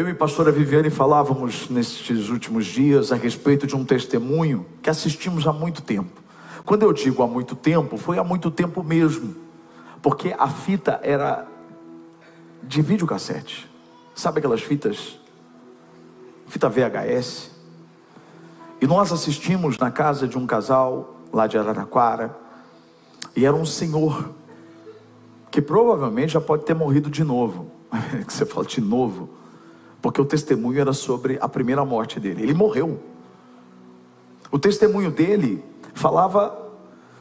Eu e a pastora Viviane falávamos nestes últimos dias a respeito de um testemunho que assistimos há muito tempo. Quando eu digo há muito tempo, foi há muito tempo mesmo, porque a fita era de videocassete. Sabe aquelas fitas? Fita VHS. E nós assistimos na casa de um casal lá de Araraquara, e era um senhor que provavelmente já pode ter morrido de novo. que você fala de novo porque o testemunho era sobre a primeira morte dele. Ele morreu. O testemunho dele falava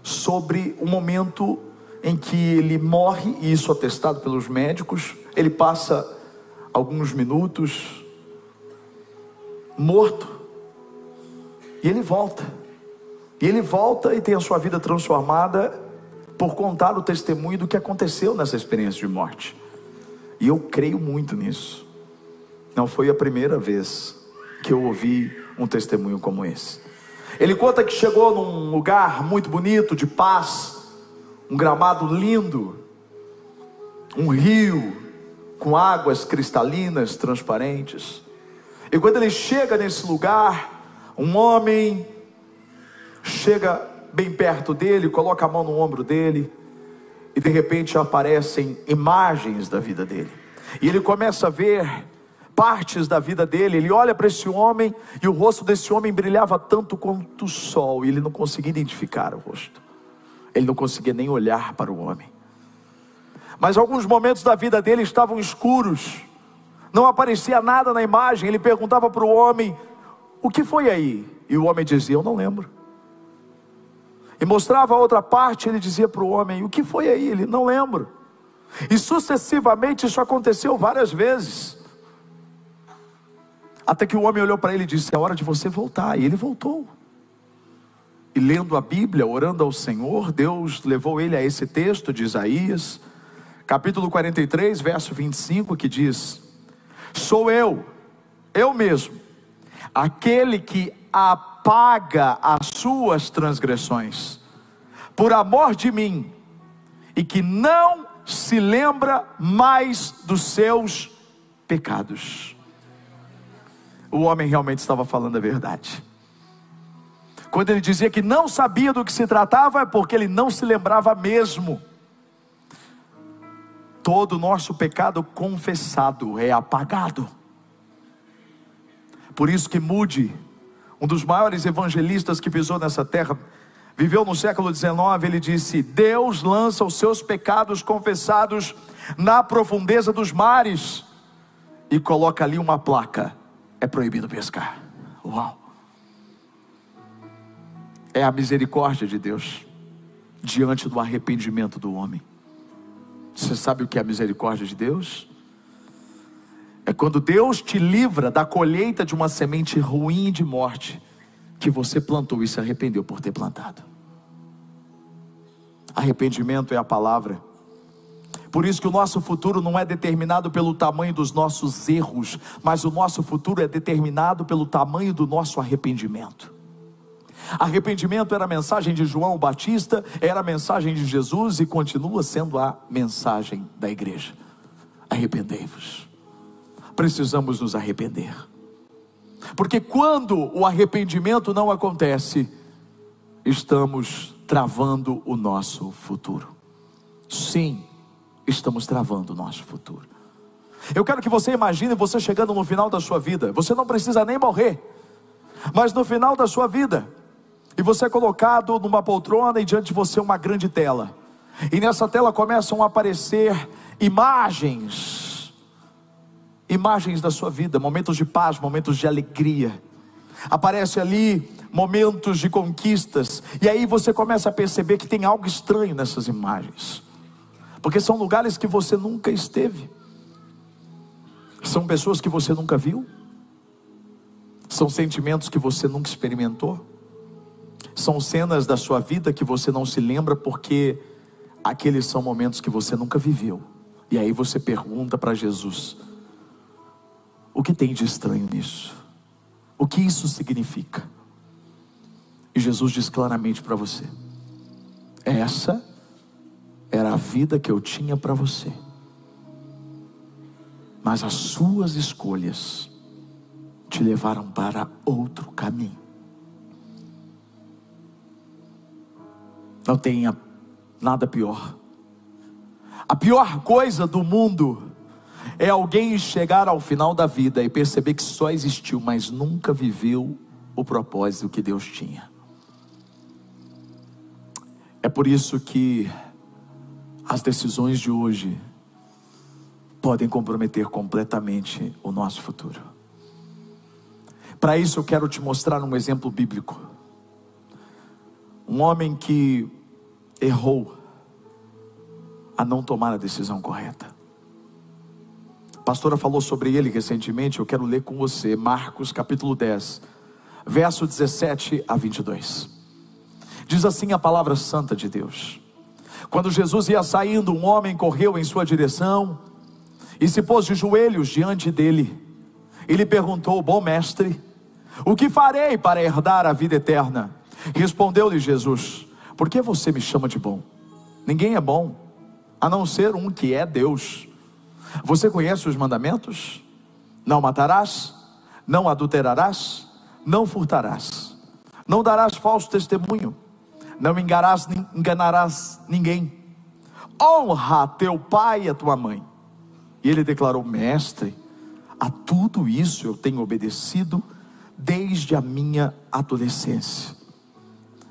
sobre o momento em que ele morre, e isso atestado pelos médicos. Ele passa alguns minutos morto, e ele volta. E ele volta e tem a sua vida transformada por contar o testemunho do que aconteceu nessa experiência de morte. E eu creio muito nisso. Não foi a primeira vez que eu ouvi um testemunho como esse. Ele conta que chegou num lugar muito bonito, de paz, um gramado lindo, um rio com águas cristalinas, transparentes. E quando ele chega nesse lugar, um homem chega bem perto dele, coloca a mão no ombro dele, e de repente aparecem imagens da vida dele. E ele começa a ver partes da vida dele. Ele olha para esse homem e o rosto desse homem brilhava tanto quanto o sol, e ele não conseguia identificar o rosto. Ele não conseguia nem olhar para o homem. Mas alguns momentos da vida dele estavam escuros. Não aparecia nada na imagem. Ele perguntava para o homem: "O que foi aí?" E o homem dizia: "Eu não lembro." E mostrava a outra parte, ele dizia para o homem: "O que foi aí?" Ele não lembro. E sucessivamente isso aconteceu várias vezes. Até que o homem olhou para ele e disse: É hora de você voltar. E ele voltou. E lendo a Bíblia, orando ao Senhor, Deus levou ele a esse texto de Isaías, capítulo 43, verso 25, que diz: Sou eu, eu mesmo, aquele que apaga as suas transgressões, por amor de mim, e que não se lembra mais dos seus pecados o homem realmente estava falando a verdade. Quando ele dizia que não sabia do que se tratava, é porque ele não se lembrava mesmo. Todo o nosso pecado confessado é apagado. Por isso que Mude, um dos maiores evangelistas que pisou nessa terra, viveu no século XIX, ele disse: Deus lança os seus pecados confessados na profundeza dos mares e coloca ali uma placa é proibido pescar. Uau! É a misericórdia de Deus diante do arrependimento do homem. Você sabe o que é a misericórdia de Deus? É quando Deus te livra da colheita de uma semente ruim de morte que você plantou e se arrependeu por ter plantado. Arrependimento é a palavra por isso que o nosso futuro não é determinado pelo tamanho dos nossos erros, mas o nosso futuro é determinado pelo tamanho do nosso arrependimento. Arrependimento era a mensagem de João Batista, era a mensagem de Jesus e continua sendo a mensagem da igreja. Arrependei-vos. Precisamos nos arrepender. Porque quando o arrependimento não acontece, estamos travando o nosso futuro. Sim, estamos travando o nosso futuro. Eu quero que você imagine você chegando no final da sua vida. Você não precisa nem morrer, mas no final da sua vida, e você é colocado numa poltrona e diante de você uma grande tela. E nessa tela começam a aparecer imagens, imagens da sua vida, momentos de paz, momentos de alegria. Aparece ali momentos de conquistas, e aí você começa a perceber que tem algo estranho nessas imagens porque são lugares que você nunca esteve, são pessoas que você nunca viu, são sentimentos que você nunca experimentou, são cenas da sua vida que você não se lembra porque aqueles são momentos que você nunca viveu. E aí você pergunta para Jesus: o que tem de estranho nisso? O que isso significa? E Jesus diz claramente para você: essa era a vida que eu tinha para você. mas as suas escolhas te levaram para outro caminho. Não tenha nada pior. A pior coisa do mundo é alguém chegar ao final da vida e perceber que só existiu, mas nunca viveu o propósito que Deus tinha. É por isso que as decisões de hoje podem comprometer completamente o nosso futuro. Para isso eu quero te mostrar um exemplo bíblico. Um homem que errou a não tomar a decisão correta. A pastora falou sobre ele recentemente, eu quero ler com você, Marcos capítulo 10, verso 17 a 22. Diz assim a palavra santa de Deus: Quando Jesus ia saindo, um homem correu em sua direção e se pôs de joelhos diante dele. E lhe perguntou: Bom mestre, o que farei para herdar a vida eterna? Respondeu-lhe Jesus: Por que você me chama de bom? Ninguém é bom, a não ser um que é Deus. Você conhece os mandamentos? Não matarás, não adulterarás, não furtarás, não darás falso testemunho, não enganarás, enganarás ninguém. Honra teu pai e a tua mãe. E ele declarou: Mestre, a tudo isso eu tenho obedecido desde a minha adolescência.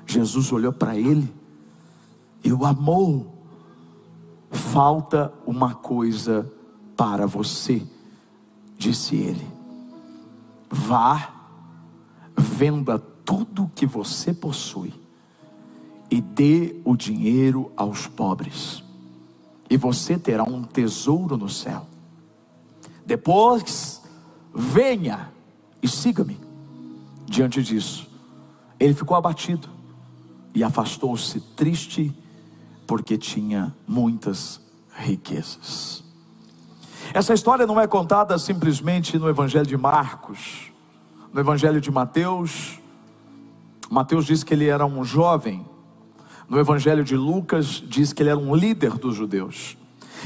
Jesus olhou para ele e o amou. Falta uma coisa para você, disse ele. Vá, venda tudo que você possui e dê o dinheiro aos pobres, e você terá um tesouro no céu. Depois, venha e siga-me. Diante disso, ele ficou abatido e afastou-se triste, porque tinha muitas riquezas. Essa história não é contada simplesmente no Evangelho de Marcos, no Evangelho de Mateus. Mateus diz que ele era um jovem, no Evangelho de Lucas diz que ele era um líder dos judeus.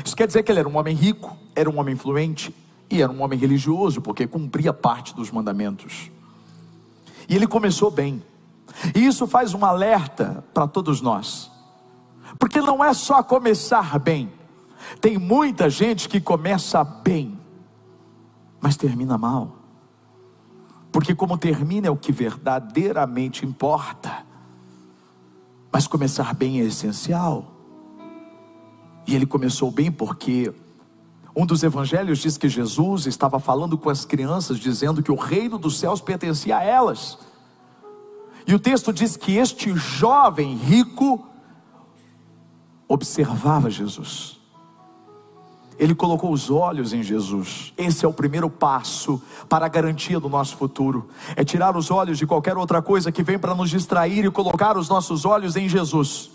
Isso quer dizer que ele era um homem rico, era um homem influente e era um homem religioso, porque cumpria parte dos mandamentos. E ele começou bem. E isso faz um alerta para todos nós. Porque não é só começar bem. Tem muita gente que começa bem, mas termina mal. Porque como termina é o que verdadeiramente importa. Mas começar bem é essencial. E ele começou bem porque um dos evangelhos diz que Jesus estava falando com as crianças, dizendo que o reino dos céus pertencia a elas. E o texto diz que este jovem rico observava Jesus. Ele colocou os olhos em Jesus. Esse é o primeiro passo para a garantia do nosso futuro. É tirar os olhos de qualquer outra coisa que vem para nos distrair e colocar os nossos olhos em Jesus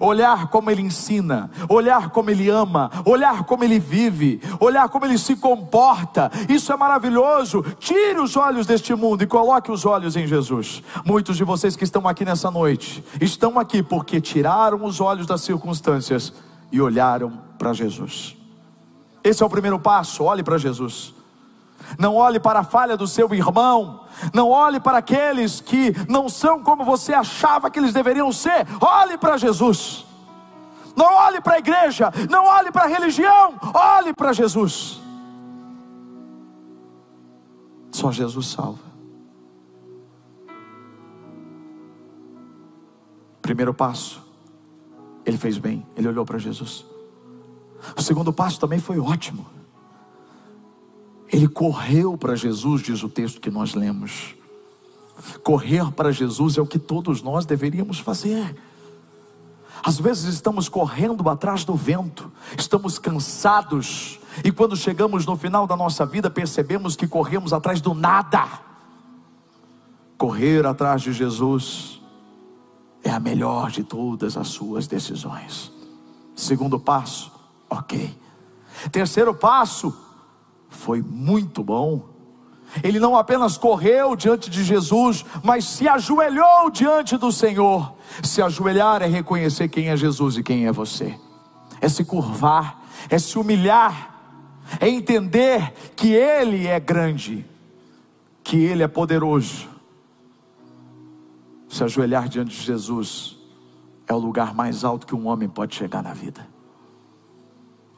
olhar como ele ensina, olhar como ele ama, olhar como ele vive, olhar como ele se comporta. Isso é maravilhoso. Tire os olhos deste mundo e coloque os olhos em Jesus. Muitos de vocês que estão aqui nessa noite estão aqui porque tiraram os olhos das circunstâncias e olharam para Jesus. Esse é o primeiro passo, olhe para Jesus. Não olhe para a falha do seu irmão, não olhe para aqueles que não são como você achava que eles deveriam ser. Olhe para Jesus. Não olhe para a igreja, não olhe para a religião, olhe para Jesus. Só Jesus salva. Primeiro passo, ele fez bem, ele olhou para Jesus. O segundo passo também foi ótimo. Ele correu para Jesus, diz o texto que nós lemos. Correr para Jesus é o que todos nós deveríamos fazer. Às vezes estamos correndo atrás do vento, estamos cansados, e quando chegamos no final da nossa vida, percebemos que corremos atrás do nada. Correr atrás de Jesus é a melhor de todas as suas decisões. Segundo passo, ok. Terceiro passo, foi muito bom. Ele não apenas correu diante de Jesus, mas se ajoelhou diante do Senhor. Se ajoelhar é reconhecer quem é Jesus e quem é você, é se curvar, é se humilhar, é entender que Ele é grande, que Ele é poderoso. Se ajoelhar diante de Jesus é o lugar mais alto que um homem pode chegar na vida.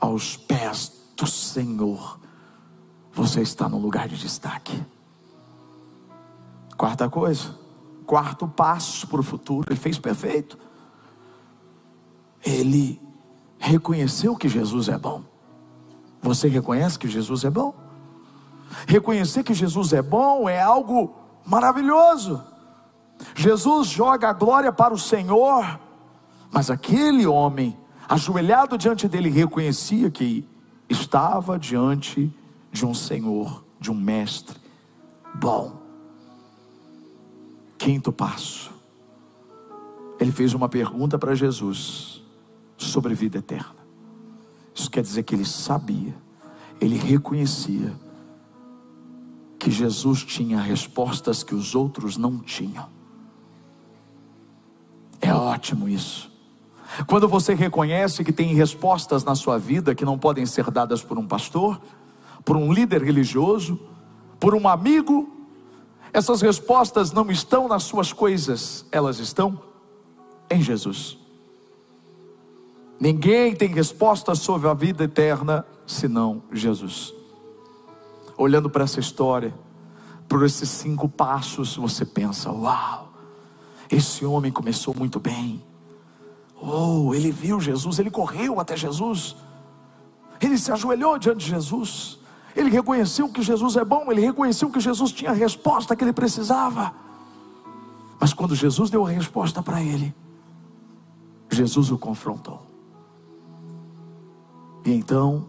Aos pés do Senhor, você está no lugar de destaque. Quarta coisa, quarto passo para o futuro, ele fez perfeito. Ele reconheceu que Jesus é bom. Você reconhece que Jesus é bom? Reconhecer que Jesus é bom é algo maravilhoso. Jesus joga a glória para o Senhor, mas aquele homem, ajoelhado diante dele, reconhecia que estava diante de um Senhor, de um Mestre bom. Quinto passo, ele fez uma pergunta para Jesus sobre vida eterna. Isso quer dizer que ele sabia, ele reconhecia que Jesus tinha respostas que os outros não tinham. É ótimo isso. Quando você reconhece que tem respostas na sua vida que não podem ser dadas por um pastor, por um líder religioso, por um amigo, essas respostas não estão nas suas coisas, elas estão em Jesus. Ninguém tem resposta sobre a vida eterna senão Jesus. Olhando para essa história, por esses cinco passos, você pensa: uau, esse homem começou muito bem. Oh, ele viu Jesus, ele correu até Jesus, ele se ajoelhou diante de Jesus, ele reconheceu que Jesus é bom, ele reconheceu que Jesus tinha a resposta que ele precisava. Mas quando Jesus deu a resposta para ele, Jesus o confrontou. E então,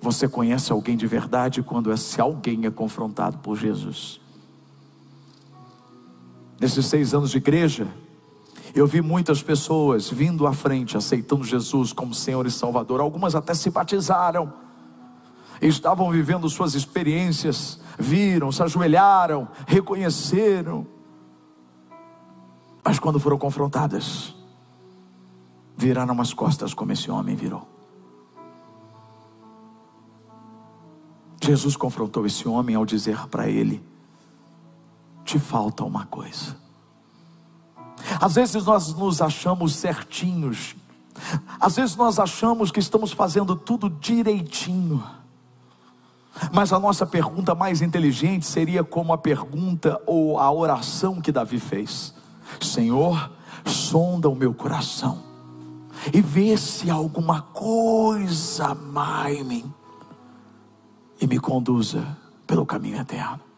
você conhece alguém de verdade quando esse alguém é confrontado por Jesus. Nesses seis anos de igreja, eu vi muitas pessoas vindo à frente, aceitando Jesus como Senhor e Salvador. Algumas até se batizaram, estavam vivendo suas experiências, viram, se ajoelharam, reconheceram. Mas quando foram confrontadas, viraram as costas como esse homem virou. Jesus confrontou esse homem ao dizer para ele: Te falta uma coisa. Às vezes nós nos achamos certinhos, às vezes nós achamos que estamos fazendo tudo direitinho, mas a nossa pergunta mais inteligente seria como a pergunta ou a oração que Davi fez: Senhor, sonda o meu coração e vê se há alguma coisa má em mim e me conduza pelo caminho eterno.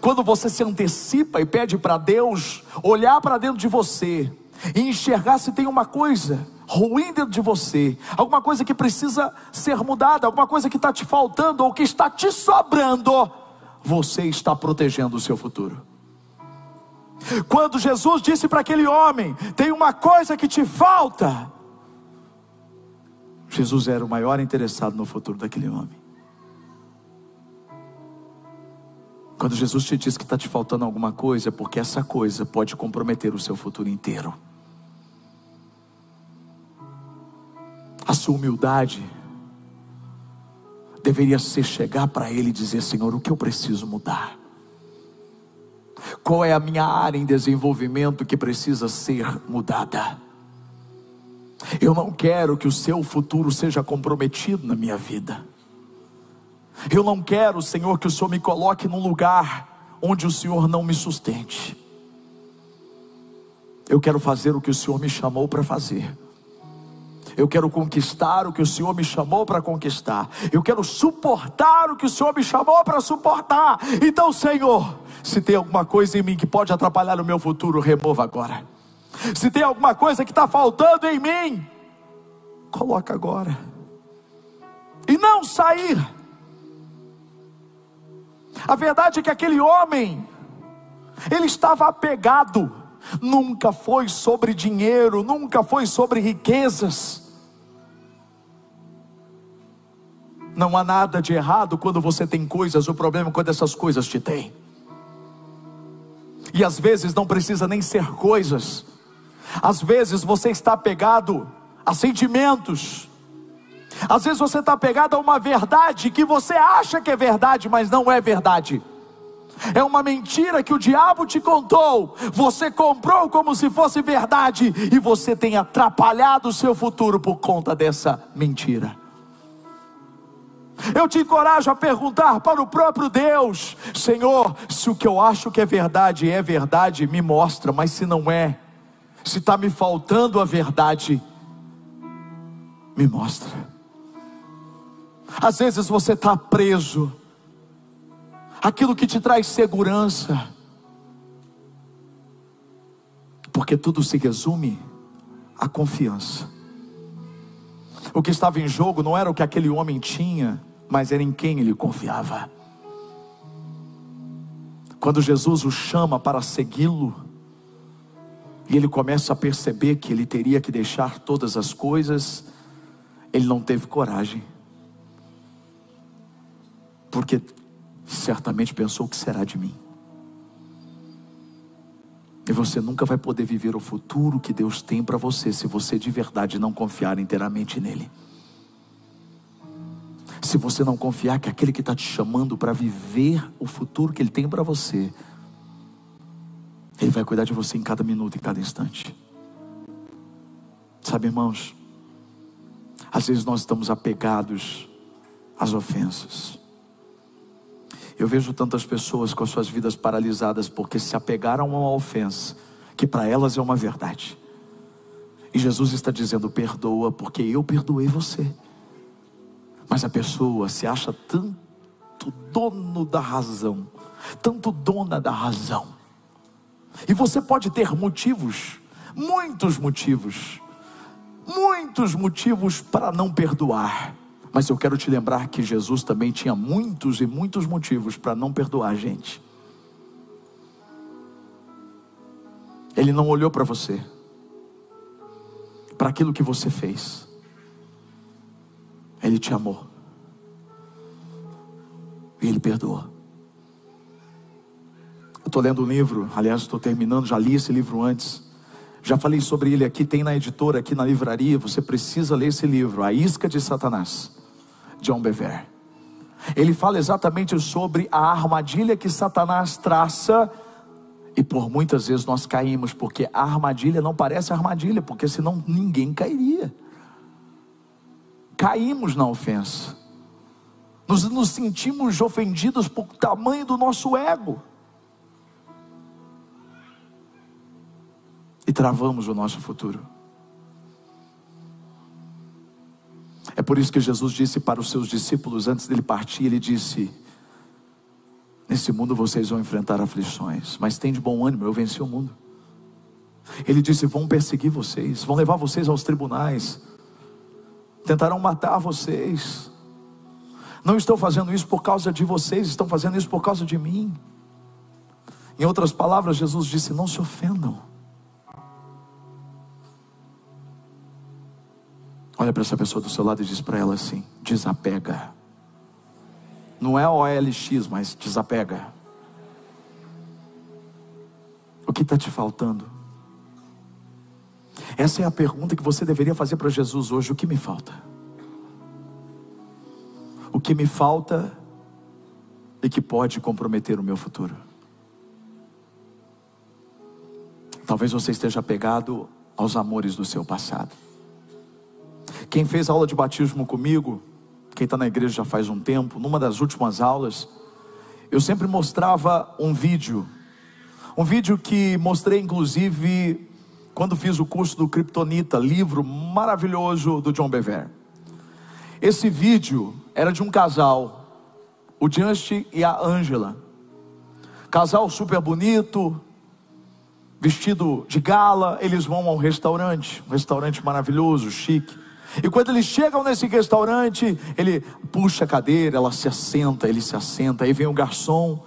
Quando você se antecipa e pede para Deus olhar para dentro de você e enxergar se tem uma coisa ruim dentro de você, alguma coisa que precisa ser mudada, alguma coisa que está te faltando ou que está te sobrando, você está protegendo o seu futuro. Quando Jesus disse para aquele homem: Tem uma coisa que te falta, Jesus era o maior interessado no futuro daquele homem. Quando Jesus te diz que está te faltando alguma coisa, é porque essa coisa pode comprometer o seu futuro inteiro. A sua humildade deveria ser chegar para Ele e dizer: Senhor, o que eu preciso mudar? Qual é a minha área em desenvolvimento que precisa ser mudada? Eu não quero que o seu futuro seja comprometido na minha vida. Eu não quero, Senhor, que o Senhor me coloque num lugar onde o Senhor não me sustente. Eu quero fazer o que o Senhor me chamou para fazer. Eu quero conquistar o que o Senhor me chamou para conquistar. Eu quero suportar o que o Senhor me chamou para suportar. Então, Senhor, se tem alguma coisa em mim que pode atrapalhar o meu futuro, remova agora. Se tem alguma coisa que está faltando em mim, coloca agora. E não sair a verdade é que aquele homem, ele estava apegado, nunca foi sobre dinheiro, nunca foi sobre riquezas. Não há nada de errado quando você tem coisas, o problema é quando essas coisas te têm. E às vezes não precisa nem ser coisas, às vezes você está apegado a sentimentos, Às vezes você está pegado a uma verdade que você acha que é verdade, mas não é verdade. É uma mentira que o diabo te contou. Você comprou como se fosse verdade e você tem atrapalhado o seu futuro por conta dessa mentira. Eu te encorajo a perguntar para o próprio Deus: Senhor, se o que eu acho que é verdade é verdade, me mostra, mas se não é, se está me faltando a verdade, me mostra. Às vezes você está preso, aquilo que te traz segurança, porque tudo se resume à confiança. O que estava em jogo não era o que aquele homem tinha, mas era em quem ele confiava. Quando Jesus o chama para segui-lo, e ele começa a perceber que ele teria que deixar todas as coisas, ele não teve coragem, porque certamente pensou: o que será de mim? E você nunca vai poder viver o futuro que Deus tem para você se você de verdade não confiar inteiramente nele. Se você não confiar que aquele que está te chamando para viver o futuro que Ele tem para você, Ele vai cuidar de você em cada minuto, em cada instante. Sabe, irmãos, às vezes nós estamos apegados às ofensas. Eu vejo tantas pessoas com as suas vidas paralisadas porque se apegaram a uma ofensa, que para elas é uma verdade. E Jesus está dizendo: perdoa, porque eu perdoei você. Mas a pessoa se acha tanto dono da razão, tanto dona da razão. E você pode ter motivos, muitos motivos, muitos motivos para não perdoar. Mas eu quero te lembrar que Jesus também tinha muitos e muitos motivos para não perdoar a gente. Ele não olhou para você, para aquilo que você fez. Ele te amou. E Ele perdoou. Eu estou lendo um livro, aliás, estou terminando, já li esse livro antes. Já falei sobre ele aqui, tem na editora, aqui na livraria. Você precisa ler esse livro, A Isca de Satanás, John Bever. Ele fala exatamente sobre a armadilha que Satanás traça e por muitas vezes nós caímos, porque a armadilha não parece armadilha, porque senão ninguém cairia caímos na ofensa, nos, nos sentimos ofendidos por tamanho do nosso ego, e travamos o nosso futuro. É por isso que Jesus disse para os seus discípulos antes dele partir: Ele disse, Nesse mundo vocês vão enfrentar aflições, mas tem de bom ânimo, eu venci o mundo. Ele disse: Vão perseguir vocês, vão levar vocês aos tribunais, tentarão matar vocês. Não estou fazendo isso por causa de vocês, estão fazendo isso por causa de mim. Em outras palavras, Jesus disse: Não se ofendam. Olha para essa pessoa do seu lado e diz para ela assim: desapega. Não é OLX, mas desapega. O que está te faltando? Essa é a pergunta que você deveria fazer para Jesus hoje: o que me falta? O que me falta e que pode comprometer o meu futuro? Talvez você esteja apegado aos amores do seu passado. Quem fez aula de batismo comigo, quem está na igreja já faz um tempo, numa das últimas aulas, eu sempre mostrava um vídeo, um vídeo que mostrei inclusive quando fiz o curso do Kryptonita, livro maravilhoso do John Bever. Esse vídeo era de um casal, o Just e a Angela. Casal super bonito, vestido de gala, eles vão ao restaurante, um restaurante maravilhoso, chique. E quando eles chegam nesse restaurante, ele puxa a cadeira, ela se assenta, ele se assenta, aí vem o garçom,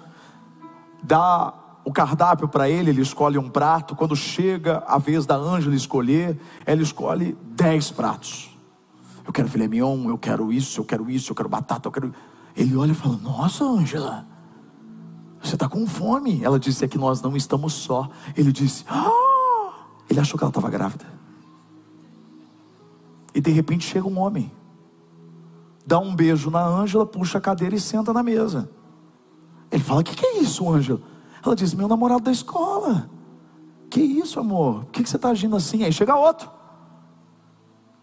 dá o cardápio para ele, ele escolhe um prato. Quando chega a vez da Ângela escolher, ela escolhe dez pratos. Eu quero filé mignon, eu quero isso, eu quero isso, eu quero batata, eu quero. Ele olha e fala: Nossa, Ângela, você está com fome. Ela disse: É que nós não estamos só. Ele disse: Ah! Ele achou que ela estava grávida. E de repente chega um homem. dá um beijo na Ângela, puxa a cadeira e senta na mesa. Ele fala: O que, que é isso, Ângela? Ela diz: Meu namorado da escola. Que isso, amor? Por que, que você está agindo assim? Aí chega outro,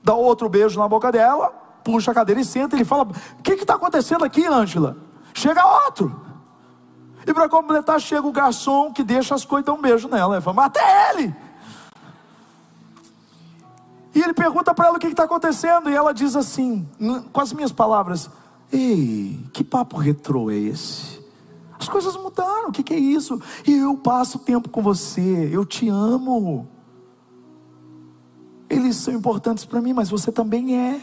dá outro beijo na boca dela, puxa a cadeira e senta. Ele fala: O que está acontecendo aqui, Ângela? Chega outro. E para completar, chega o garçom que deixa as coisas e dá um beijo nela. Ele fala: Até ele! E ele pergunta para ela o que está acontecendo, e ela diz assim, com as minhas palavras: Ei, que papo retrô é esse? As coisas mudaram, o que, que é isso? E eu passo tempo com você, eu te amo. Eles são importantes para mim, mas você também é.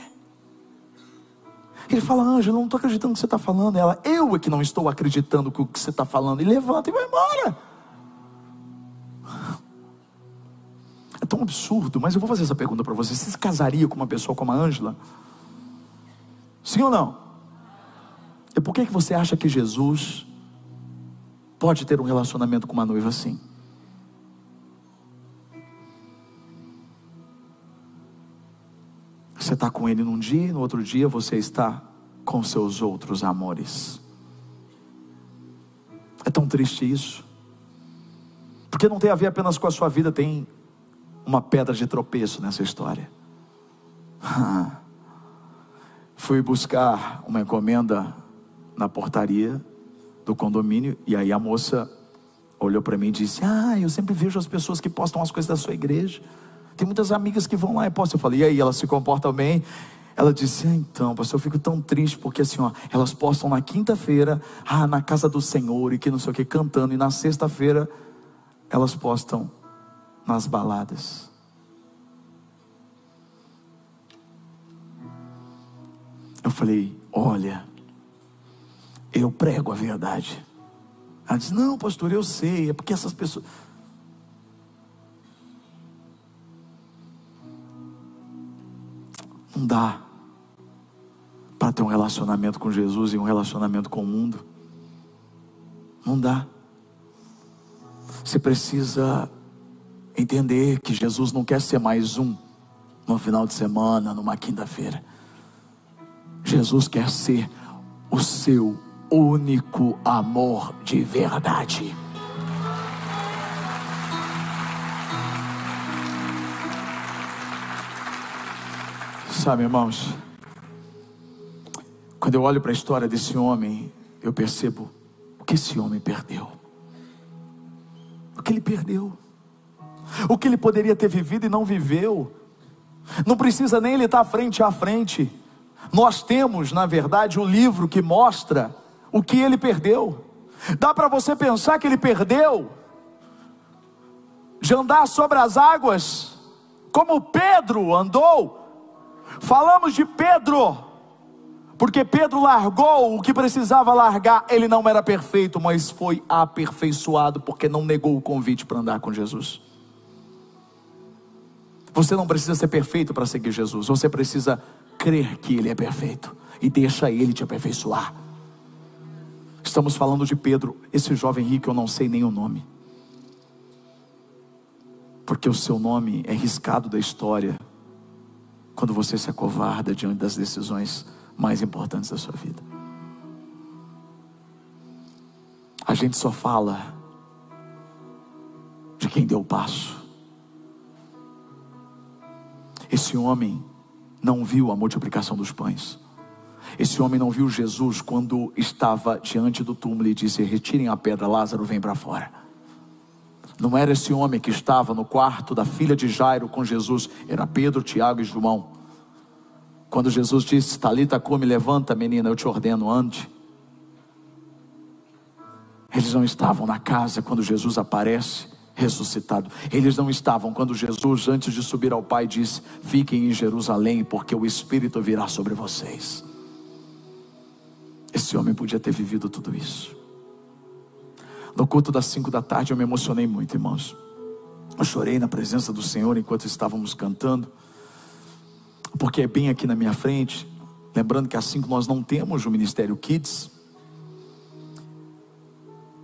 Ele fala, Ângela, não estou acreditando no que você está falando. Ela, eu é que não estou acreditando no que você está falando. E levanta e vai embora. É tão absurdo, mas eu vou fazer essa pergunta para você: você se casaria com uma pessoa como a Ângela? Sim ou não? E por que, que você acha que Jesus pode ter um relacionamento com uma noiva assim? Você está com ele num dia, no outro dia você está com seus outros amores. É tão triste isso. Porque não tem a ver apenas com a sua vida, tem uma pedra de tropeço nessa história. Fui buscar uma encomenda na portaria do condomínio e aí a moça olhou para mim e disse: Ah, eu sempre vejo as pessoas que postam as coisas da sua igreja. Tem muitas amigas que vão lá e postam. Eu falei: E aí, elas se comportam bem? Ela disse: ah, Então, pastor, eu fico tão triste porque assim, ó, elas postam na quinta-feira, ah, na casa do Senhor e que não sei o que, cantando, e na sexta-feira elas postam nas baladas. Eu falei: Olha, eu prego a verdade. Ela disse: Não, pastor, eu sei, é porque essas pessoas. Não dá para ter um relacionamento com Jesus e um relacionamento com o mundo. Não dá. Você precisa entender que Jesus não quer ser mais um no final de semana, numa quinta-feira. Jesus quer ser o seu único amor de verdade. Sabe, irmãos, quando eu olho para a história desse homem, eu percebo o que esse homem perdeu. O que ele perdeu. O que ele poderia ter vivido e não viveu. Não precisa nem ele estar frente a frente. Nós temos, na verdade, um livro que mostra o que ele perdeu. Dá para você pensar que ele perdeu de andar sobre as águas, como Pedro andou. Falamos de Pedro, porque Pedro largou o que precisava largar. Ele não era perfeito, mas foi aperfeiçoado porque não negou o convite para andar com Jesus. Você não precisa ser perfeito para seguir Jesus, você precisa crer que Ele é perfeito e deixa Ele te aperfeiçoar. Estamos falando de Pedro, esse jovem rico, eu não sei nem o nome, porque o seu nome é riscado da história quando você se acovarda diante das decisões mais importantes da sua vida. A gente só fala de quem deu o passo. Esse homem não viu a multiplicação dos pães. Esse homem não viu Jesus quando estava diante do túmulo e disse: Retirem a pedra, Lázaro vem para fora. Não era esse homem que estava no quarto da filha de Jairo com Jesus, era Pedro, Tiago e João. Quando Jesus disse: Talita, come, levanta, menina, eu te ordeno, ande. Eles não estavam na casa quando Jesus aparece ressuscitado. Eles não estavam quando Jesus, antes de subir ao Pai, disse: Fiquem em Jerusalém, porque o Espírito virá sobre vocês. Esse homem podia ter vivido tudo isso. No culto das cinco da tarde eu me emocionei muito, irmãos. Eu chorei na presença do Senhor enquanto estávamos cantando, porque é bem aqui na minha frente. Lembrando que às cinco nós não temos o Ministério Kids,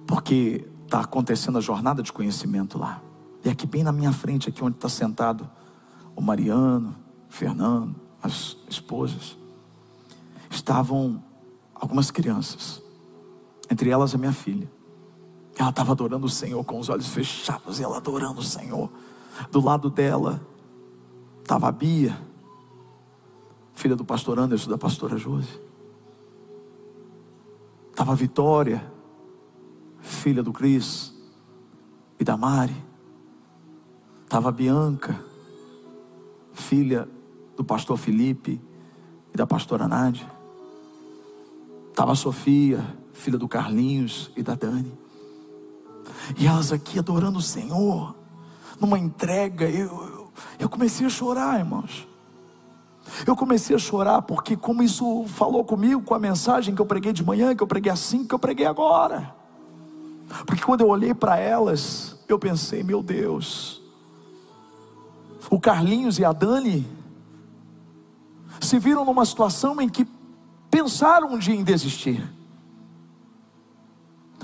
porque está acontecendo a jornada de conhecimento lá. E aqui bem na minha frente, aqui onde está sentado o Mariano, o Fernando, as esposas, estavam algumas crianças, entre elas a minha filha. Ela estava adorando o Senhor com os olhos fechados, ela adorando o Senhor. Do lado dela estava a Bia, filha do pastor Anderson, da pastora Josi. Estava a Vitória, filha do Cris e da Mari. Estava a Bianca, filha do pastor Felipe e da pastora Nádia. Estava a Sofia, filha do Carlinhos e da Dani. E elas aqui adorando o Senhor, numa entrega, eu, eu, eu comecei a chorar, irmãos. Eu comecei a chorar porque, como isso falou comigo com a mensagem que eu preguei de manhã, que eu preguei assim, que eu preguei agora. Porque quando eu olhei para elas, eu pensei, meu Deus, o Carlinhos e a Dani se viram numa situação em que pensaram um dia em desistir.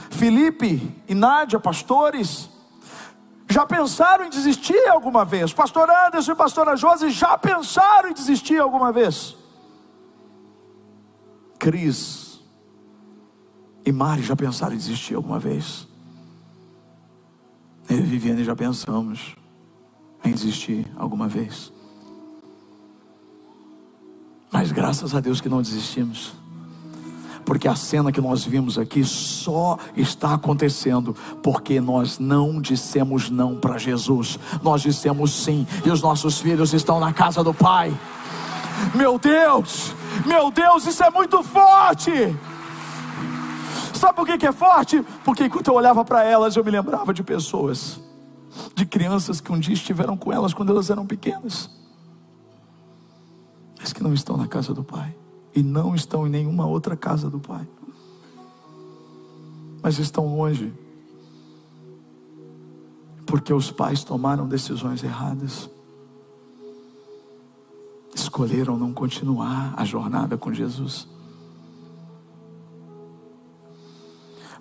Felipe e Nádia, pastores, já pensaram em desistir alguma vez? Pastor Anderson e pastora Josi já pensaram em desistir alguma vez? Cris e Mari já pensaram em desistir alguma vez? Eu e Viviane já pensamos em desistir alguma vez. Mas graças a Deus que não desistimos porque a cena que nós vimos aqui só está acontecendo porque nós não dissemos não para Jesus, nós dissemos sim, e os nossos filhos estão na casa do Pai. Meu Deus, meu Deus, isso é muito forte. Sabe por que, é forte? Porque enquanto eu olhava para elas, eu me lembrava de pessoas, de crianças que um dia estiveram com elas quando elas eram pequenas, mas que não estão na casa do Pai e não estão em nenhuma outra casa do Pai, mas estão longe, porque os pais tomaram decisões erradas, escolheram não continuar a jornada com Jesus.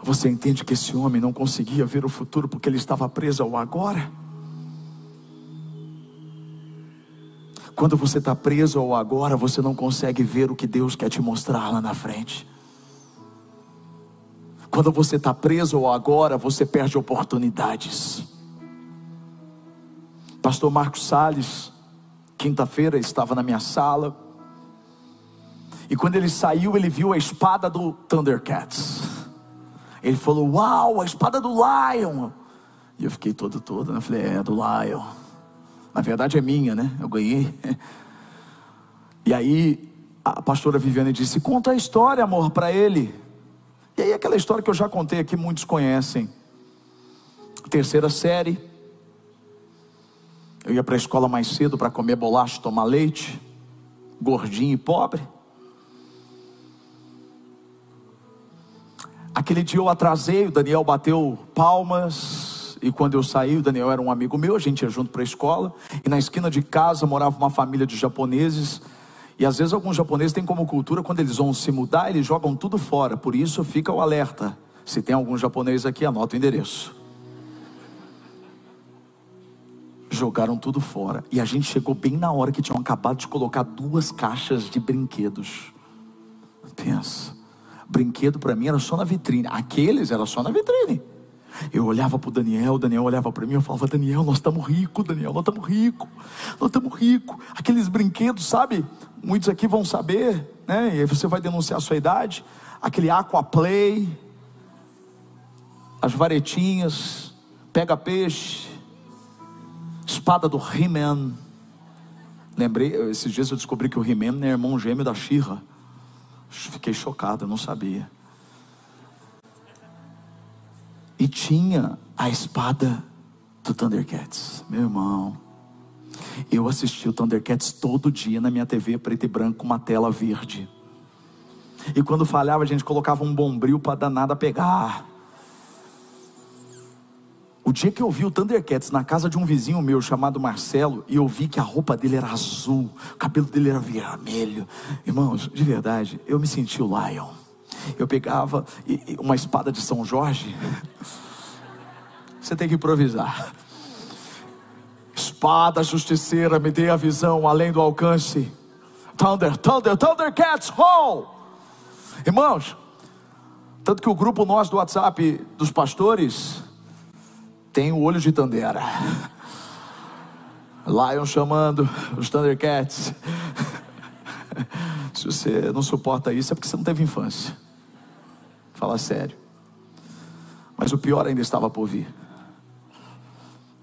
Você entende que esse homem não conseguia ver o futuro porque ele estava preso ao agora? Quando você está preso ao agora, você não consegue ver o que Deus quer te mostrar lá na frente. Quando você está preso ao agora, você perde oportunidades. Pastor Marcos Salles, quinta-feira, estava na minha sala. E quando ele saiu, ele viu a espada do Thundercats. Ele falou: Uau, a espada do Lion. E eu fiquei todo todo, né? Eu falei: É, do Lion. Na verdade é minha, né? Eu ganhei. E aí a pastora Viviane disse: Conta a história, amor, para ele. E aí aquela história que eu já contei aqui, muitos conhecem. Terceira série. Eu ia para a escola mais cedo para comer bolacha, tomar leite. Gordinho e pobre. Aquele dia eu atrasei, o Daniel bateu palmas, e quando eu saí, o Daniel era um amigo meu, a gente ia junto para a escola. E na esquina de casa morava uma família de japoneses. E às vezes alguns japoneses têm como cultura, quando eles vão se mudar, eles jogam tudo fora. Por isso fica o alerta. Se tem algum japonês aqui, anota o endereço. Jogaram tudo fora. E a gente chegou bem na hora que tinham acabado de colocar duas caixas de brinquedos. Pensa. Brinquedo para mim era só na vitrine. Aqueles era só na vitrine. Eu olhava para o Daniel, Daniel olhava para mim, eu falava, Daniel, nós estamos ricos, Daniel, nós estamos ricos, nós estamos ricos. Aqueles brinquedos, sabe? Muitos aqui vão saber, né? E aí você vai denunciar a sua idade. Aquele Aquaplay, as varetinhas, pega peixe, espada do He-Man. Lembrei, esses dias eu descobri que o He-Man é irmão gêmeo da Shira. Fiquei chocado, eu não sabia e tinha a espada do Thundercats. Meu irmão, eu assisti o Thundercats todo dia na minha TV preto e branco com uma tela verde. E quando falhava, a gente colocava um bombril para dar nada pegar. O dia que eu vi o Thundercats na casa de um vizinho meu chamado Marcelo, e eu vi que a roupa dele era azul, o cabelo dele era vermelho. Irmãos, de verdade, eu me senti o Lion. Eu pegava uma espada de São Jorge. Você tem que improvisar. Espada justiceira, me dê a visão além do alcance. Thunder, Thunder, Thundercats, roll! Irmãos, tanto que o grupo nosso do WhatsApp dos pastores tem o olho de Tandera. Lion chamando os Thundercats. Se você não suporta isso, é porque você não teve infância. Fala sério. Mas o pior ainda estava por vir.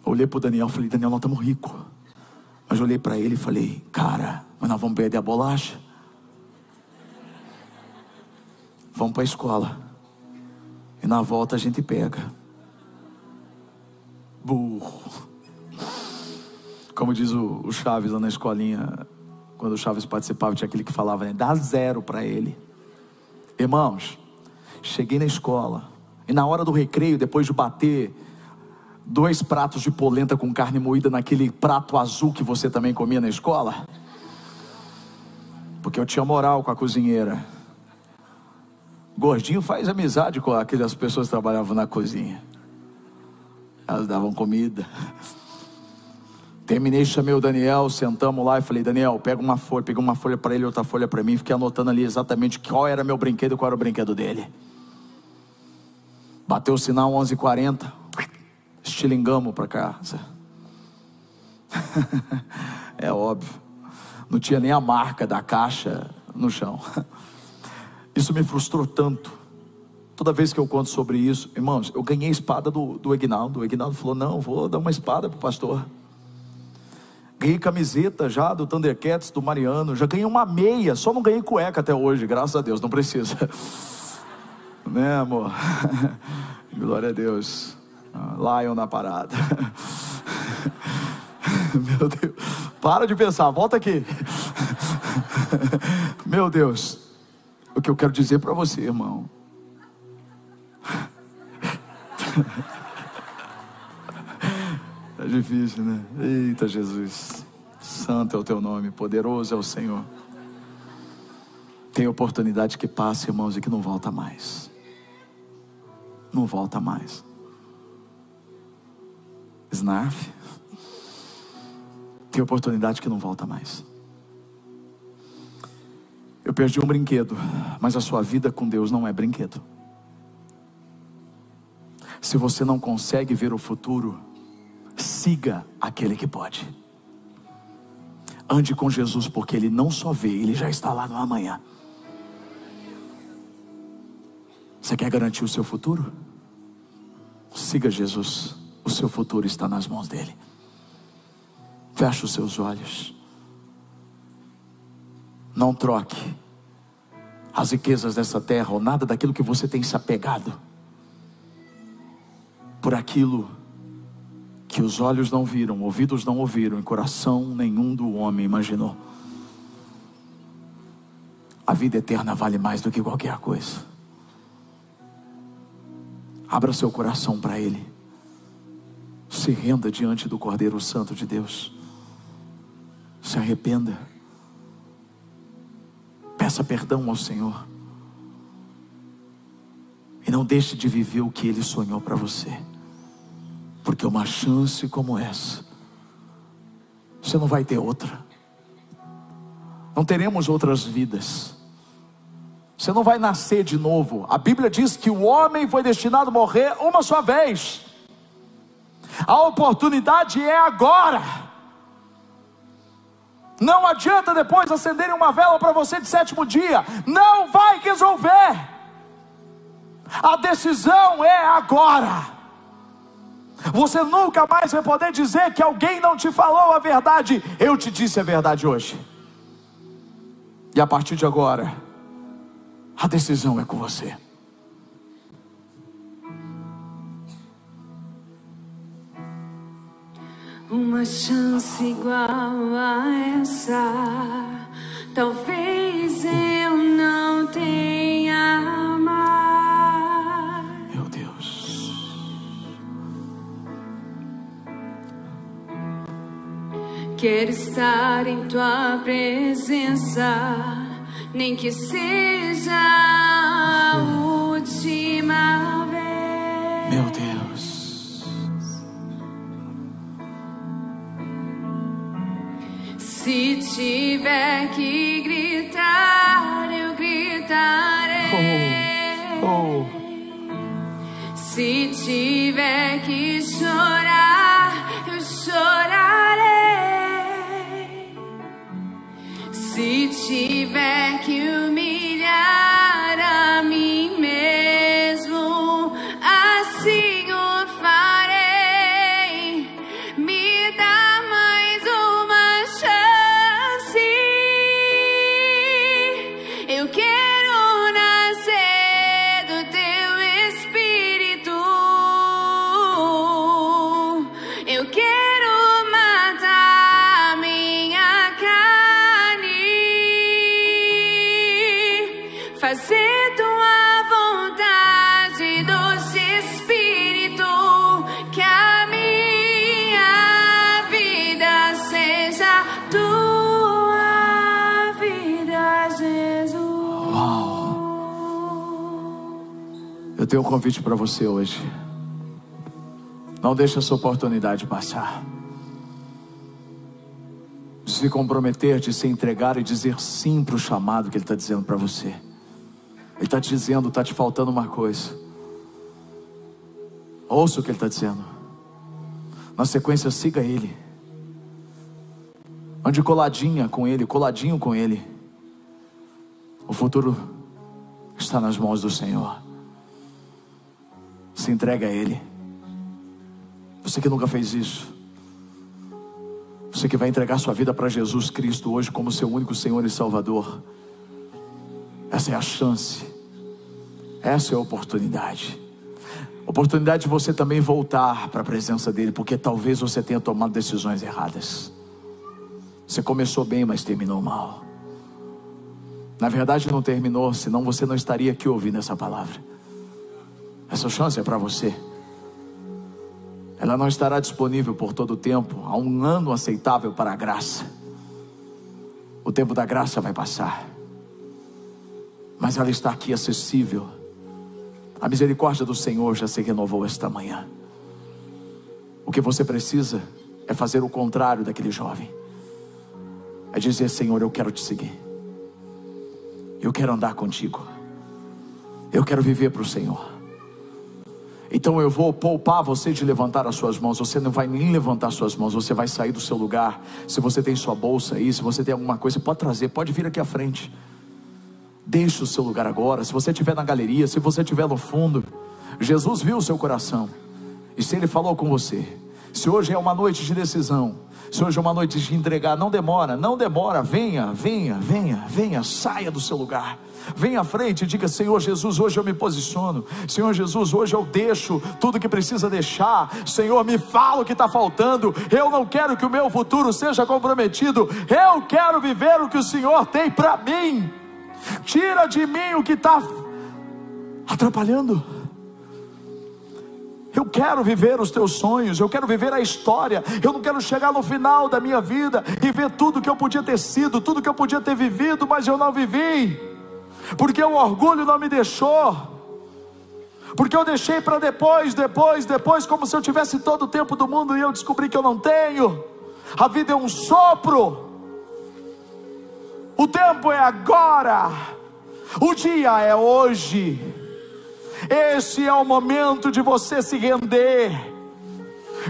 olhei para o Daniel e falei: Daniel, nós estamos ricos. Mas olhei para ele e falei: Cara, mas nós vamos perder a bolacha. Vamos para a escola. E na volta a gente pega. Burro. Como diz o, o Chaves lá na escolinha, quando o Chaves participava, tinha aquele que falava, né? Dá zero para ele. Irmãos, cheguei na escola. E na hora do recreio, depois de bater dois pratos de polenta com carne moída naquele prato azul que você também comia na escola, porque eu tinha moral com a cozinheira. Gordinho faz amizade com aquelas pessoas que trabalhavam na cozinha. Elas davam comida. Terminei, chamei o Daniel, sentamos lá e falei: Daniel, pega uma folha, peguei uma folha para ele, outra folha para mim. Fiquei anotando ali exatamente qual era meu brinquedo e qual era o brinquedo dele. Bateu o sinal 11h40, estilingamos para casa. é óbvio, não tinha nem a marca da caixa no chão. Isso me frustrou tanto. Toda vez que eu conto sobre isso, irmãos, eu ganhei a espada do, do Egnaldo. O Egnaldo falou: Não, vou dar uma espada para o pastor. Ganhei camiseta já do Thundercats, do Mariano. Já ganhei uma meia, só não ganhei cueca até hoje, graças a Deus, não precisa. né, amor? Glória a Deus. Ah, Lion na parada. Meu Deus. Para de pensar, volta aqui. Meu Deus. O que eu quero dizer para você, irmão. É difícil, né? Eita Jesus. Santo é o teu nome, poderoso é o Senhor. Tem oportunidade que passa, irmãos, e que não volta mais. Não volta mais. Snarf. Tem oportunidade que não volta mais. Eu perdi um brinquedo, mas a sua vida com Deus não é brinquedo. Se você não consegue ver o futuro, siga aquele que pode. Ande com Jesus, porque Ele não só vê, Ele já está lá no amanhã. Você quer garantir o seu futuro? Siga Jesus, o seu futuro está nas mãos dEle. Feche os seus olhos. Não troque as riquezas dessa terra ou nada daquilo que você tem se apegado por aquilo que os olhos não viram, ouvidos não ouviram e coração nenhum do homem imaginou. A vida eterna vale mais do que qualquer coisa. Abra seu coração para Ele. Se renda diante do Cordeiro Santo de Deus. Se arrependa. Peça perdão ao Senhor. E não deixe de viver o que Ele sonhou para você. Porque uma chance como essa, você não vai ter outra. Não teremos outras vidas. Você não vai nascer de novo. A Bíblia diz que o homem foi destinado a morrer uma só vez. A oportunidade é agora. Não adianta depois acenderem uma vela para você de sétimo dia. Não vai resolver. A decisão é agora. Você nunca mais vai poder dizer que alguém não te falou a verdade. Eu te disse a verdade hoje. E a partir de agora, a decisão é com você. Uma chance igual a essa, talvez Quero estar em tua presença, nem que seja a última vez. Meu Deus. Se tiver que gritar, eu gritarei. Oh. Oh. Se tiver que chorar, eu chorarei. Se tenho um convite para você hoje. Não deixe essa oportunidade passar. De se comprometer, de se entregar e dizer sim para o chamado que Ele está dizendo para você. Ele está te dizendo, está te faltando uma coisa. Ouça o que Ele está dizendo. Na sequência, siga Ele. Ande coladinha com Ele, coladinho com Ele. O futuro está nas mãos do Senhor. Se entregue a Ele. Você que nunca fez isso. Você que vai entregar sua vida para Jesus Cristo hoje como seu único Senhor e Salvador. Essa é a chance. Essa é a oportunidade. Oportunidade de você também voltar para a presença dele, porque talvez você tenha tomado decisões erradas. Você começou bem, mas terminou mal. Na verdade, não terminou, senão você não estaria aqui ouvindo essa palavra. Essa chance é para você. Ela não estará disponível por todo o tempo. Há um ano aceitável para a graça. O tempo da graça vai passar. Mas ela está aqui acessível. A misericórdia do Senhor já se renovou esta manhã. O que você precisa é fazer o contrário daquele jovem. É dizer: Senhor, eu quero te seguir. Eu quero andar contigo. Eu quero viver para o Senhor. Então eu vou poupar você de levantar as suas mãos. Você não vai nem levantar as suas mãos. Você vai sair do seu lugar. Se você tem sua bolsa aí, se você tem alguma coisa, pode trazer, pode vir aqui à frente. Deixe o seu lugar agora. Se você estiver na galeria, se você estiver no fundo, Jesus viu o seu coração. E se Ele falou com você, se hoje é uma noite de decisão, se hoje é uma noite de entregar, não demora, não demora, venha, venha, venha, venha, saia do seu lugar. Venha à frente e diga: Senhor Jesus, hoje eu me posiciono. Senhor Jesus, hoje eu deixo tudo que precisa deixar. Senhor, me fala o que está faltando. Eu não quero que o meu futuro seja comprometido. Eu quero viver o que o Senhor tem para mim. Tira de mim o que está atrapalhando. Eu quero viver os teus sonhos, eu quero viver a história. Eu não quero chegar no final da minha vida e ver tudo que eu podia ter sido, tudo que eu podia ter vivido, mas eu não vivi, porque o orgulho não me deixou, porque eu deixei para depois, depois, depois, como se eu tivesse todo o tempo do mundo e eu descobri que eu não tenho. A vida é um sopro, o tempo é agora, o dia é hoje. Esse é o momento de você se render,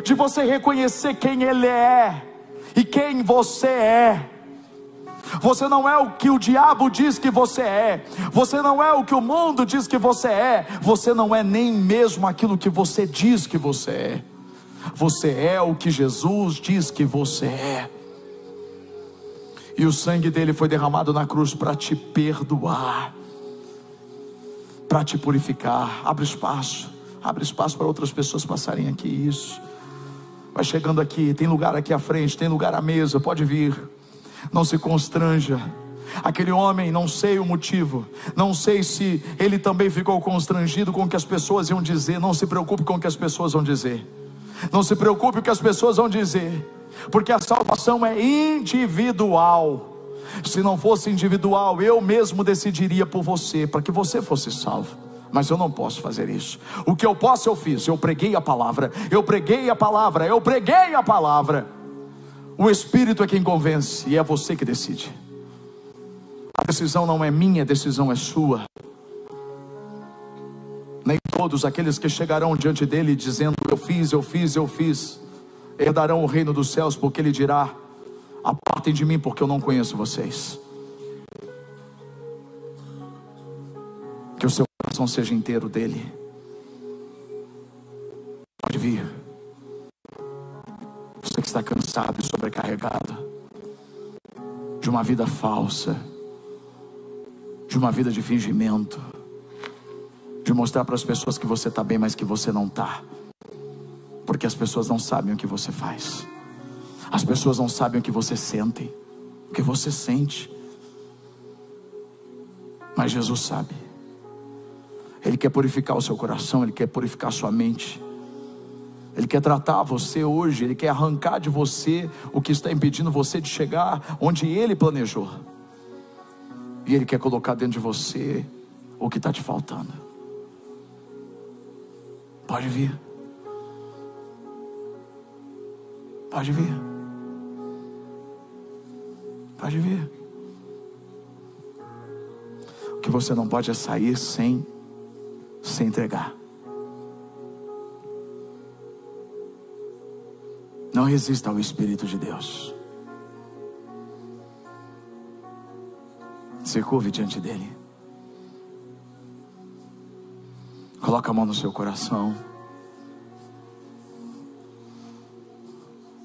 de você reconhecer quem Ele é e quem você é. Você não é o que o diabo diz que você é, você não é o que o mundo diz que você é, você não é nem mesmo aquilo que você diz que você é. Você é o que Jesus diz que você é. E o sangue dele foi derramado na cruz para te perdoar para te purificar. Abre espaço, abre espaço para outras pessoas passarem aqui. Isso. Vai chegando aqui, tem lugar aqui à frente, tem lugar à mesa, pode vir. Não se constranja. Aquele homem, não sei o motivo, não sei se ele também ficou constrangido com o que as pessoas iam dizer. Não se preocupe com o que as pessoas vão dizer. Não se preocupe com o que as pessoas vão dizer, porque a salvação é individual. Se não fosse individual, eu mesmo decidiria por você, para que você fosse salvo. Mas eu não posso fazer isso. O que eu posso, eu fiz. Eu preguei a palavra, eu preguei a palavra, eu preguei a palavra. O Espírito é quem convence e é você que decide. A decisão não é minha, a decisão é sua. Nem todos aqueles que chegarão diante dele dizendo: Eu fiz, eu fiz, eu fiz, herdarão o reino dos céus, porque ele dirá: Apartem de mim, porque eu não conheço vocês. Que o seu coração seja inteiro dele. Pode vir. Você que está cansado e sobrecarregado de uma vida falsa, de uma vida de fingimento, de mostrar para as pessoas que você está bem, mas que você não está, porque as pessoas não sabem o que você faz, as pessoas não sabem o que você sente, o que você sente, mas Jesus sabe. Ele quer purificar o seu coração, Ele quer purificar a sua mente. Ele quer tratar você hoje, Ele quer arrancar de você o que está impedindo você de chegar onde Ele planejou. E Ele quer colocar dentro de você o que está te faltando. Pode vir. Pode vir. Pode vir. O que você não pode é sair sem se entregar. Não resista ao Espírito de Deus. Se curve diante dele. Coloca a mão no seu coração.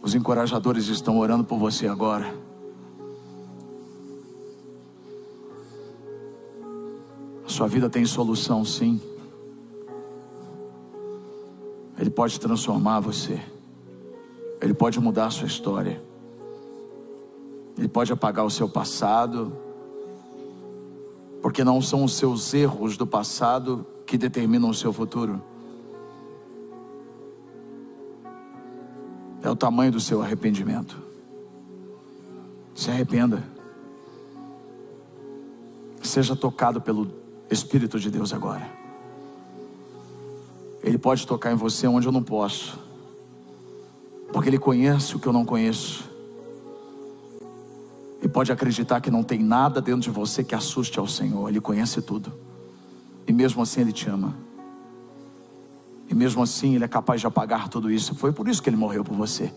Os encorajadores estão orando por você agora. Sua vida tem solução, sim. Ele pode transformar você. Ele pode mudar a sua história. Ele pode apagar o seu passado. Porque não são os seus erros do passado que determinam o seu futuro. É o tamanho do seu arrependimento. Se arrependa. Seja tocado pelo Espírito de Deus agora. Ele pode tocar em você onde eu não posso porque Ele conhece o que eu não conheço. E pode acreditar que não tem nada dentro de você que assuste ao Senhor, Ele conhece tudo. E mesmo assim Ele te ama. E mesmo assim Ele é capaz de apagar tudo isso. Foi por isso que Ele morreu por você.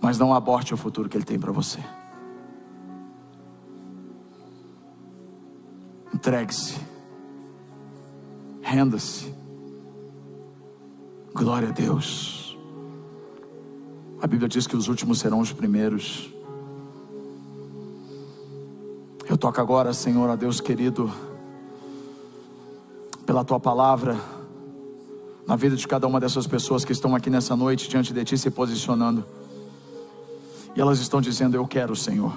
Mas não aborte o futuro que Ele tem para você. Entregue-se. Renda-se. Glória a Deus. A Bíblia diz que os últimos serão os primeiros. Eu toco agora, Senhor, a Deus querido, pela tua palavra, na vida de cada uma dessas pessoas que estão aqui nessa noite diante de ti se posicionando. E elas estão dizendo: Eu quero, Senhor.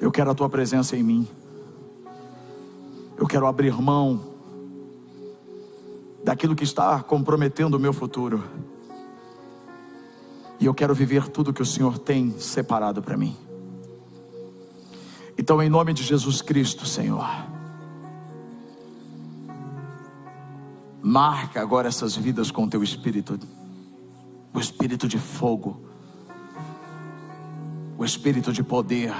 Eu quero a tua presença em mim. Eu quero abrir mão daquilo que está comprometendo o meu futuro. E eu quero viver tudo que o Senhor tem separado para mim. Então, em nome de Jesus Cristo, Senhor, marca agora essas vidas com teu espírito, o espírito de fogo, o espírito de poder,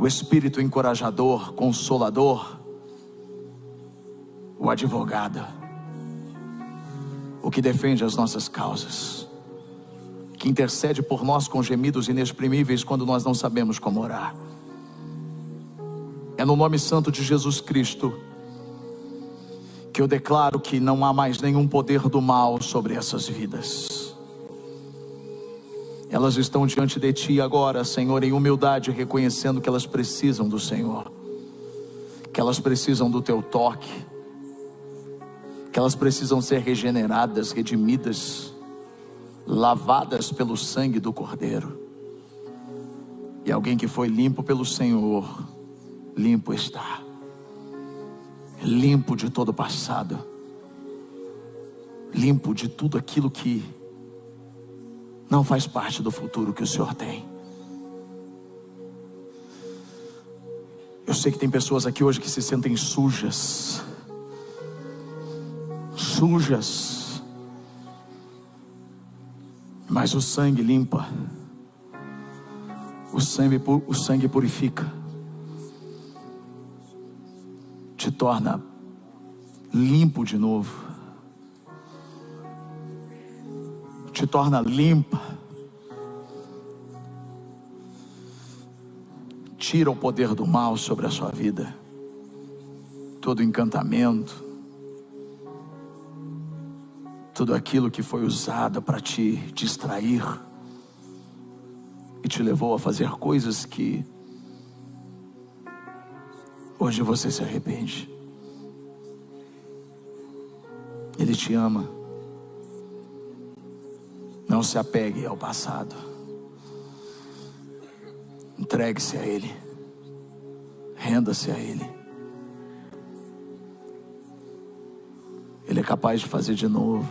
o espírito encorajador, consolador, o advogado, o que defende as nossas causas, que intercede por nós com gemidos inexprimíveis quando nós não sabemos como orar. É no nome santo de Jesus Cristo que eu declaro que não há mais nenhum poder do mal sobre essas vidas. Elas estão diante de Ti agora, Senhor, em humildade, reconhecendo que elas precisam do Senhor, que elas precisam do Teu toque, que elas precisam ser regeneradas, redimidas, lavadas pelo sangue do Cordeiro. E alguém que foi limpo pelo Senhor, limpo está, limpo de todo o passado, limpo de tudo aquilo que não faz parte do futuro que o Senhor tem. Eu sei que tem pessoas aqui hoje que se sentem sujas, sujas, mas o sangue limpa, o sangue, o sangue purifica. torna limpo de novo, te torna limpa, tira o poder do mal sobre a sua vida, todo encantamento, tudo aquilo que foi usado para te distrair e te levou a fazer coisas que hoje você se arrepende. Ele te ama. Não se apegue ao passado. Entregue-se a Ele. Renda-se a Ele. Ele é capaz de fazer de novo,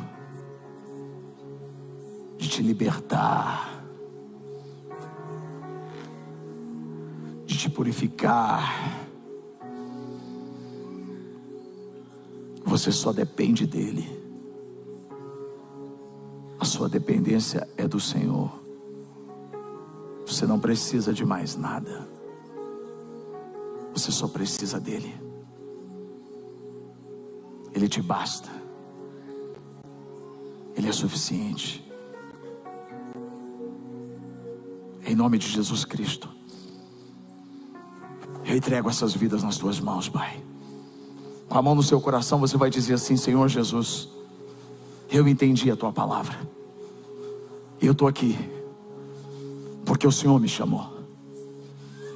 de te libertar, de te purificar. Você só depende dEle. Sua dependência é do Senhor. Você não precisa de mais nada. Você só precisa dEle. Ele te basta. Ele é suficiente. Em nome de Jesus Cristo. Eu entrego essas vidas nas tuas mãos, Pai com a mão no seu coração, você vai dizer assim: Senhor Jesus, eu entendi a tua palavra, eu estou aqui, porque o Senhor me chamou.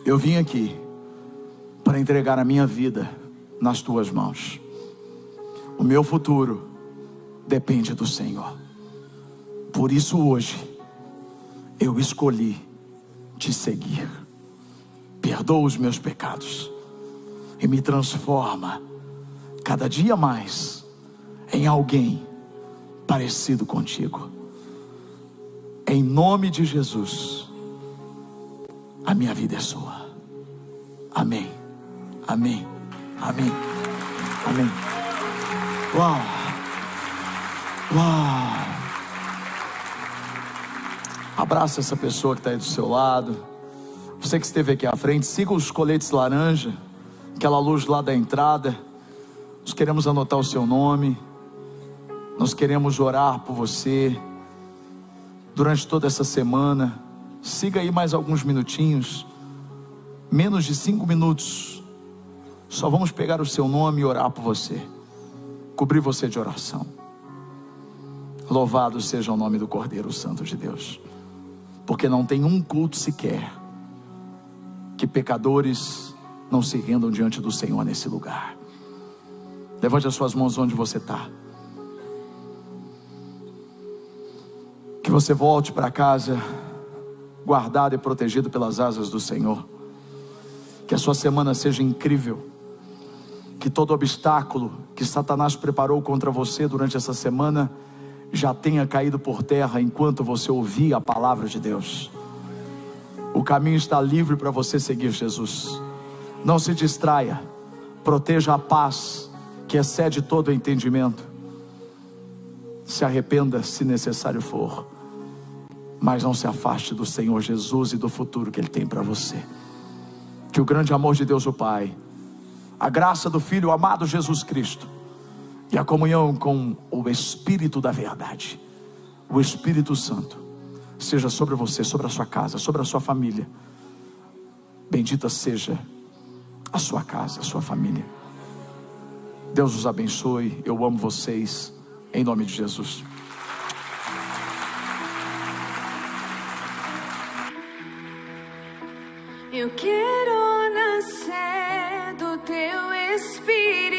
Eu vim aqui para entregar a minha vida nas tuas mãos. O meu futuro depende do Senhor. Por isso hoje eu escolhi te seguir. Perdoa os meus pecados e me transforma cada dia mais em alguém parecido contigo. Em nome de Jesus, a minha vida é sua. Amém. Amém. Amém. Amém. Uau. Uau. Abraça essa pessoa que está aí do seu lado. Você que esteve aqui à frente, siga os coletes laranja, aquela luz lá da entrada. Nós queremos anotar o seu nome, nós queremos orar por você durante toda essa semana. Siga aí mais alguns minutinhos, menos de cinco minutos. Só vamos pegar o seu nome e orar por você, cobrir você de oração. Louvado seja o nome do Cordeiro Santo de Deus, porque não tem um culto sequer que pecadores não se rendam diante do Senhor nesse lugar. Levante as suas mãos onde você está. Que você volte para casa, guardado e protegido pelas asas do Senhor. Que a sua semana seja incrível. Que todo obstáculo que Satanás preparou contra você durante essa semana já tenha caído por terra enquanto você ouvia a palavra de Deus. O caminho está livre para você seguir Jesus. Não se distraia. Proteja a paz que excede todo entendimento. Se arrependa se necessário for, mas não se afaste do Senhor Jesus e do futuro que Ele tem para você. Que o grande amor de Deus, o Pai, a graça do Filho amado Jesus Cristo e a comunhão com o Espírito da Verdade, o Espírito Santo, seja sobre você, sobre a sua casa, sobre a sua família. Bendita seja a sua casa, a sua família. Deus os abençoe. Eu amo vocês. Em nome de Jesus. Eu quero nascer do teu espírito.